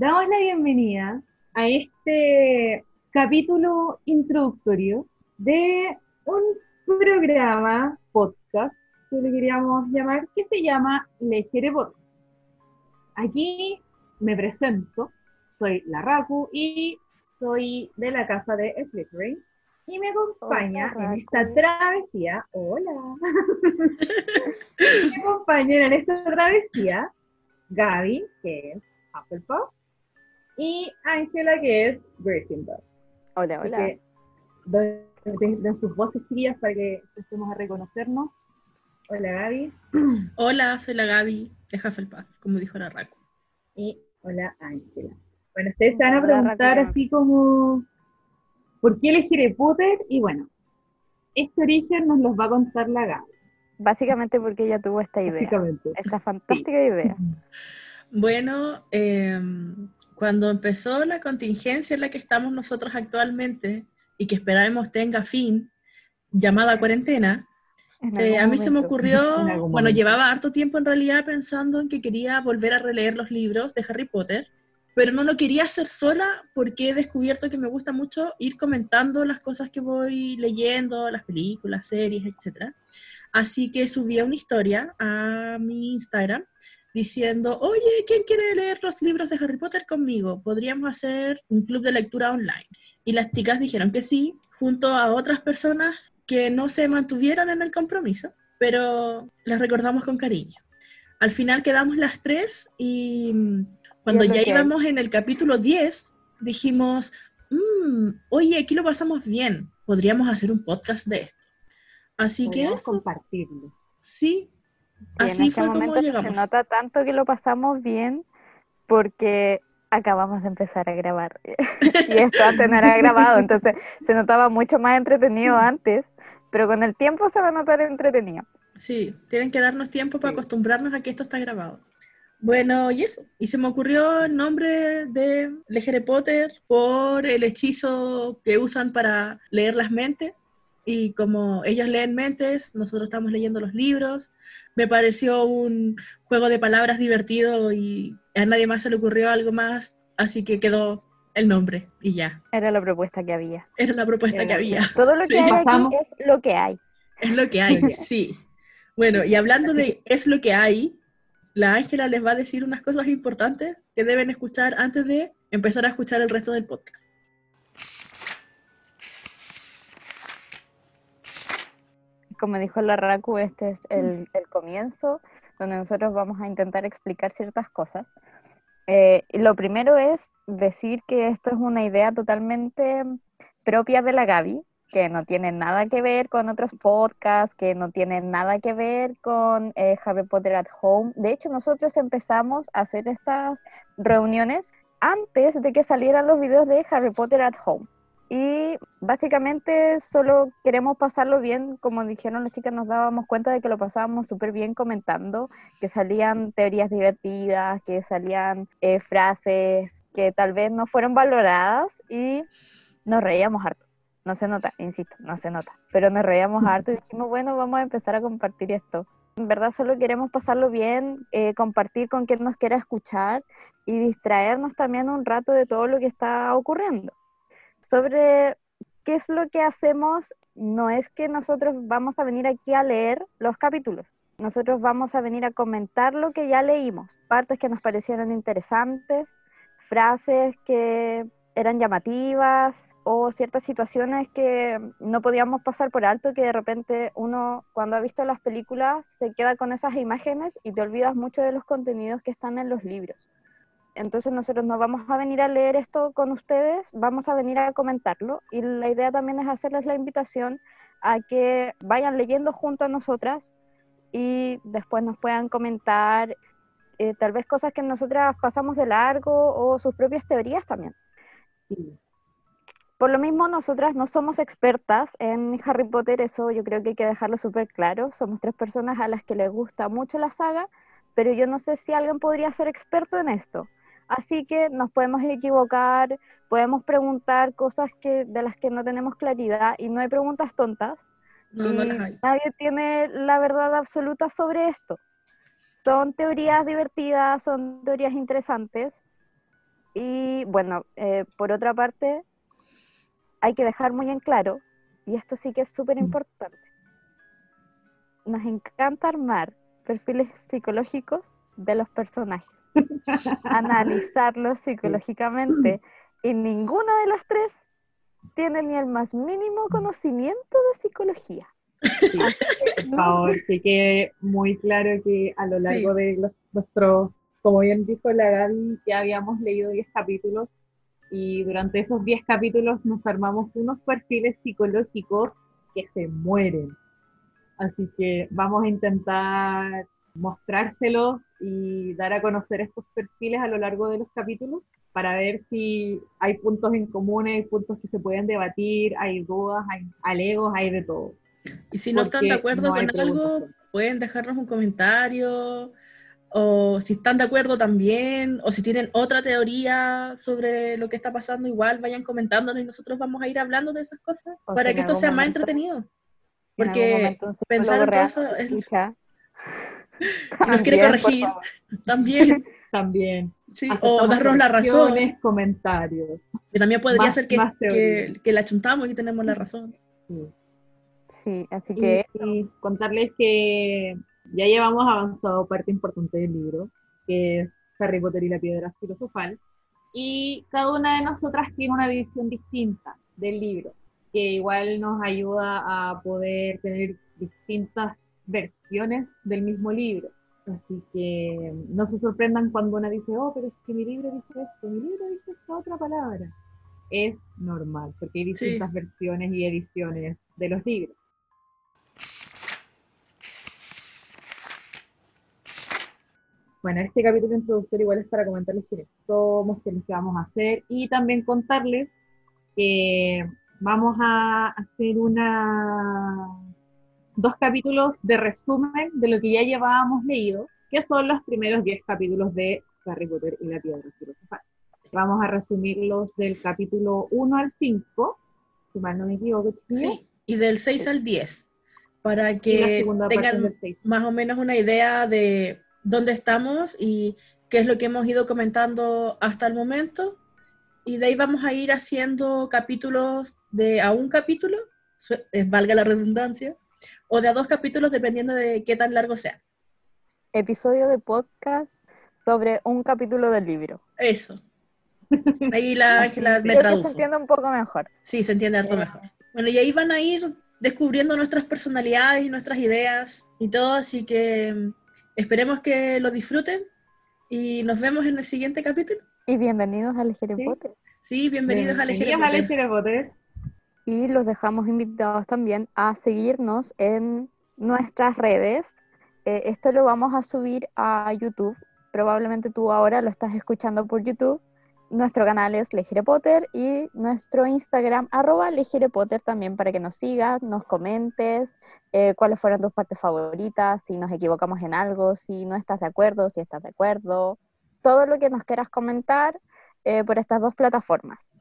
damos la bienvenida a este capítulo introductorio de un programa podcast que le queríamos llamar, que se llama Lejere Podcast. Aquí me presento, soy la Raku y soy de la casa de Flickering y me acompaña en esta travesía, hola, me acompaña en esta travesía Gaby, que es Hufflepuff, y Ángela, que es Gryffindor. Hola, hola. Que den, den sus voces chiquillas para que empecemos a reconocernos. Hola Gaby. Hola, soy la Gaby de Hufflepuff, como dijo la Raku. Y hola Ángela. Bueno, ustedes se van a preguntar así como, ¿por qué elegir Potter? Y bueno, este origen nos los va a contar la Gaby, Básicamente porque ella tuvo esta idea, esta fantástica idea. Bueno, em, cuando empezó la contingencia en la que estamos nosotros actualmente y que esperamos tenga fin, llamada cuarentena, En eh, a mí se me momento. ocurrió, bueno, momento. llevaba harto tiempo en realidad pensando en que quería volver a releer los libros de Harry Potter, pero no lo quería hacer sola porque he descubierto que me gusta mucho ir comentando las cosas que voy leyendo, las películas, series, etc. Así que subí una historia a mi Instagram diciendo, oye, ¿quién quiere leer los libros de Harry Potter conmigo? Podríamos hacer un club de lectura online. Y las chicas dijeron que sí, junto a otras personas que no se mantuvieron en el compromiso, pero las recordamos con cariño. Al final quedamos las tres y mm, cuando ya íbamos en el capítulo 10, dijimos, "Mm, oye, aquí lo pasamos bien, podríamos hacer un podcast de esto. Así que eso, compartirlo. sí, Y en así este fue como momento llegamos. Se nota tanto que lo pasamos bien porque acabamos de empezar a grabar. y esto antes no era grabado, entonces se notaba mucho más entretenido antes, pero con el tiempo se va a notar entretenido. Sí, tienen que darnos tiempo para acostumbrarnos a que esto está grabado. Bueno, y eso. Y se me ocurrió el nombre de Le Harry Potter por el hechizo que usan para leer las mentes. Y como ellos leen mentes, nosotros estamos leyendo los libros. Me pareció un juego de palabras divertido y a nadie más se le ocurrió algo más, así que quedó el nombre y ya. Era la propuesta que había. Era la propuesta que había. Todo lo que Sí. hay aquí Pasamos. es lo que hay. Es lo que hay, sí. Bueno, y hablando de es lo que hay, la Ángela les va a decir unas cosas importantes que deben escuchar antes de empezar a escuchar el resto del podcast. Como dijo la Raku, este es el, el comienzo donde nosotros vamos a intentar explicar ciertas cosas. Eh, lo primero es decir que esto es una idea totalmente propia de la Gaby, que no tiene nada que ver con otros podcasts, que no tiene nada que ver con eh, Harry Potter at Home. De hecho, nosotros empezamos a hacer estas reuniones antes de que salieran los videos de Harry Potter at Home. Y básicamente solo queremos pasarlo bien, como dijeron las chicas, nos dábamos cuenta de que lo pasábamos súper bien comentando, que salían teorías divertidas, que salían eh, frases que tal vez no fueron valoradas y nos reíamos harto. No se nota, insisto, no se nota, pero nos reíamos harto y dijimos, bueno, vamos a empezar a compartir esto. En verdad solo queremos pasarlo bien, eh, compartir con quien nos quiera escuchar y distraernos también un rato de todo lo que está ocurriendo sobre qué es lo que hacemos, no es que nosotros vamos a venir aquí a leer los capítulos. Nosotros vamos a venir a comentar lo que ya leímos, partes que nos parecieron interesantes, frases que eran llamativas o ciertas situaciones que no podíamos pasar por alto, que de repente uno cuando ha visto las películas se queda con esas imágenes y te olvidas mucho de los contenidos que están en los libros. Entonces nosotros no vamos a venir a leer esto con ustedes, vamos a venir a comentarlo y la idea también es hacerles la invitación a que vayan leyendo junto a nosotras y después nos puedan comentar eh, tal vez cosas que nosotras pasamos de largo o sus propias teorías también. Sí. Por lo mismo, nosotras no somos expertas en Harry Potter, eso yo creo que hay que dejarlo súper claro. Somos tres personas a las que les gusta mucho la saga, pero yo no sé si alguien podría ser experto en esto. Así que nos podemos equivocar, podemos preguntar cosas que, de las que no tenemos claridad y no hay preguntas tontas. No, no las hay. nadie tiene la verdad absoluta sobre esto. Son teorías divertidas, son teorías interesantes Y bueno, eh, por otra parte, hay que dejar muy en claro, y esto sí que es súper importante, nos encanta armar perfiles psicológicos de los personajes, analizarlos psicológicamente, y ninguna de las tres tiene ni el más mínimo conocimiento de psicología. Sí, por favor, que quede muy claro que a lo largo de los, nuestros, como bien dijo la Gaby, ya habíamos leído 10 capítulos y durante esos 10 capítulos nos armamos unos perfiles psicológicos que se mueren. Así que vamos a intentar mostrárselos y dar a conocer estos perfiles a lo largo de los capítulos para ver si hay puntos en común, hay puntos que se pueden debatir, hay dudas, hay alegos, hay de todo. Y si no están de acuerdo con algo, pueden dejarnos un comentario, o si están de acuerdo también, o si tienen otra teoría sobre lo que está pasando, igual vayan comentándonos y nosotros vamos a ir hablando de esas cosas para que esto sea más entretenido. Porque pensar en todo eso es... nos quiere corregir también. También. Sí, o darnos la razón. comentarios. Que también podría ser que, que, que, la chuntamos y tenemos la razón. Sí. Sí, así que... Y, contarles que ya llevamos avanzado parte importante del libro, que es Harry Potter y la piedra filosofal, y cada una de nosotras tiene una visión distinta del libro, que igual nos ayuda a poder tener distintas versiones del mismo libro. Así que no se sorprendan cuando una dice, oh, pero es que mi libro dice esto, mi libro dice esta otra palabra. Es normal, porque hay distintas versiones y ediciones de los libros. Bueno, este capítulo introductorio igual es para comentarles quiénes somos, qué es lo que vamos a hacer y también contarles que vamos a hacer una dos capítulos de resumen de lo que ya llevábamos leído, que son los primeros 10 capítulos de Harry Potter y la Piedra Filosofal. Vamos a resumirlos del capítulo 1 al 5, si mal no me equivoco. Sí, y del 6 al 10, para que tengan más o menos una idea de dónde estamos y qué es lo que hemos ido comentando hasta el momento. Y de ahí vamos a ir haciendo capítulos de a un capítulo, eh, valga la redundancia, o de a dos capítulos dependiendo de qué tan largo sea. Episodio de podcast sobre un capítulo del libro. Eso. Ahí la Ángela me tradujo. se entiende un poco mejor. Sí, se entiende harto mejor. Bueno, y ahí van a ir descubriendo nuestras personalidades y nuestras ideas y todo, así que mm, esperemos que lo disfruten y nos vemos en el siguiente capítulo. Y bienvenidos a Legere sí. Potter. Sí, bienvenidos, bienvenidos a Legere Potter. Y los dejamos invitados también a seguirnos en nuestras redes. Eh, esto lo vamos a subir a YouTube. Probablemente tú ahora lo estás escuchando por YouTube. Nuestro canal es Legere Potter y nuestro Instagram, arroba Legere Potter también para que nos sigas, nos comentes eh, cuáles fueron tus partes favoritas, si nos equivocamos en algo, si no estás de acuerdo, si estás de acuerdo. Todo lo que nos quieras comentar eh, por estas dos plataformas.